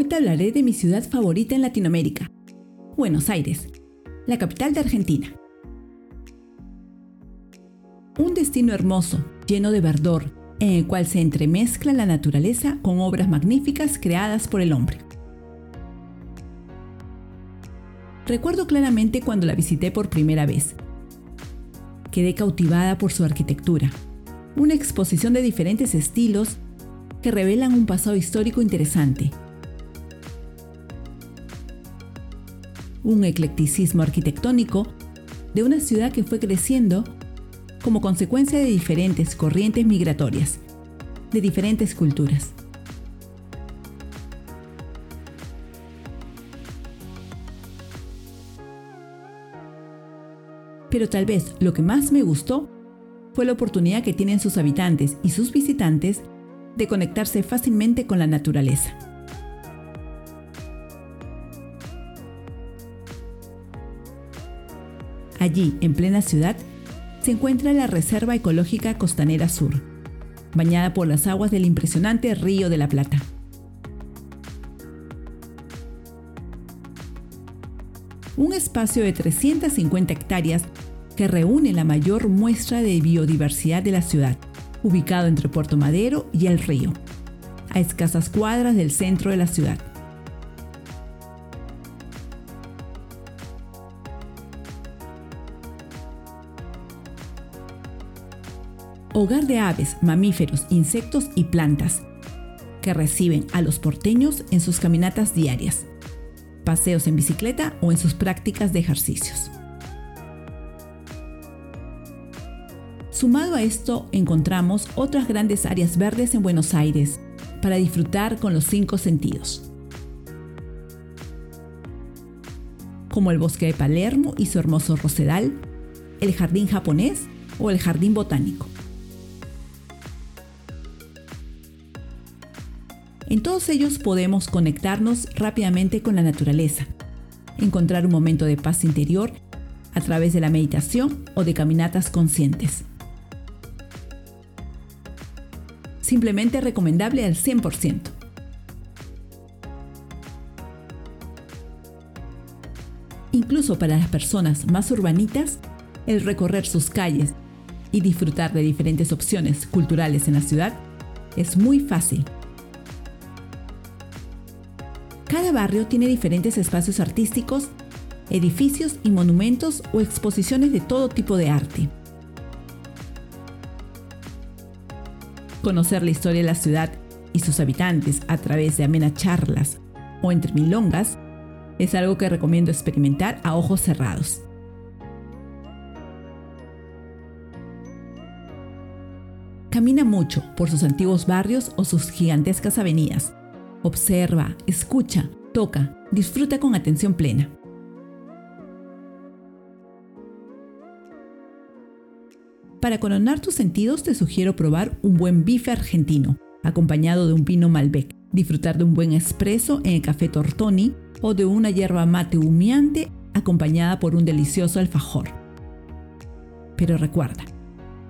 te hablaré de mi ciudad favorita en Latinoamérica, Buenos Aires, la capital de Argentina. Un destino hermoso, lleno de verdor, en el cual se entremezcla la naturaleza con obras magníficas creadas por el hombre. Recuerdo claramente cuando la visité por primera vez. Quedé cautivada por su arquitectura, una exposición de diferentes estilos que revelan un pasado histórico interesante. Un eclecticismo arquitectónico de una ciudad que fue creciendo como consecuencia de diferentes corrientes migratorias, de diferentes culturas. Pero tal vez lo que más me gustó fue la oportunidad que tienen sus habitantes y sus visitantes de conectarse fácilmente con la naturaleza. Allí, en plena ciudad, se encuentra la Reserva Ecológica Costanera Sur, bañada por las aguas del impresionante Río de la Plata. Un espacio de 350 hectáreas que reúne la mayor muestra de biodiversidad de la ciudad, ubicado entre Puerto Madero y el río, a escasas cuadras del centro de la ciudad. Hogar de aves, mamíferos, insectos y plantas, que reciben a los porteños en sus caminatas diarias, paseos en bicicleta o en sus prácticas de ejercicios. Sumado a esto, encontramos otras grandes áreas verdes en Buenos Aires para disfrutar con los cinco sentidos. Como el bosque de Palermo y su hermoso rosedal, el jardín japonés o el jardín botánico. En todos ellos podemos conectarnos rápidamente con la naturaleza, encontrar un momento de paz interior a través de la meditación o de caminatas conscientes. simplemente recomendable al 100%. Incluso para las personas más urbanitas, el recorrer sus calles y disfrutar de diferentes opciones culturales en la ciudad es muy fácil. Cada barrio tiene diferentes espacios artísticos, edificios y monumentos o exposiciones de todo tipo de arte. Conocer la historia de la ciudad y sus habitantes a través de amenas charlas o entre milongas es algo que recomiendo experimentar a ojos cerrados. Camina mucho por sus antiguos barrios o sus gigantescas avenidas. Observa, escucha, toca, disfruta con atención plena. Para coronar tus sentidos te sugiero probar un buen bife argentino, acompañado de un pino Malbec, disfrutar de un buen espresso en el café Tortoni o de una hierba mate humeante acompañada por un delicioso alfajor. Pero recuerda,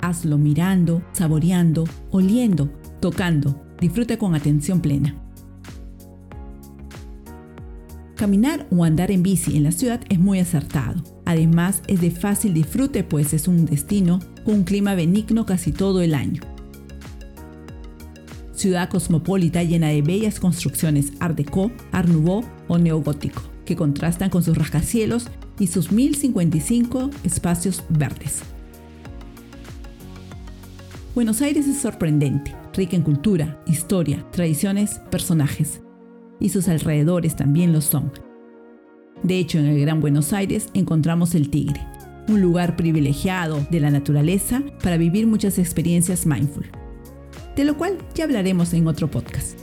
hazlo mirando, saboreando, oliendo, tocando, disfruta con atención plena. Caminar o andar en bici en la ciudad es muy acertado. Además es de fácil disfrute pues es un destino con un clima benigno casi todo el año. Ciudad cosmopolita llena de bellas construcciones Art Deco, Art Nouveau o neogótico, que contrastan con sus rascacielos y sus 1055 espacios verdes. Buenos Aires es sorprendente, rica en cultura, historia, tradiciones, personajes. Y sus alrededores también lo son. De hecho, en el Gran Buenos Aires encontramos el Tigre, un lugar privilegiado de la naturaleza para vivir muchas experiencias mindful, de lo cual ya hablaremos en otro podcast.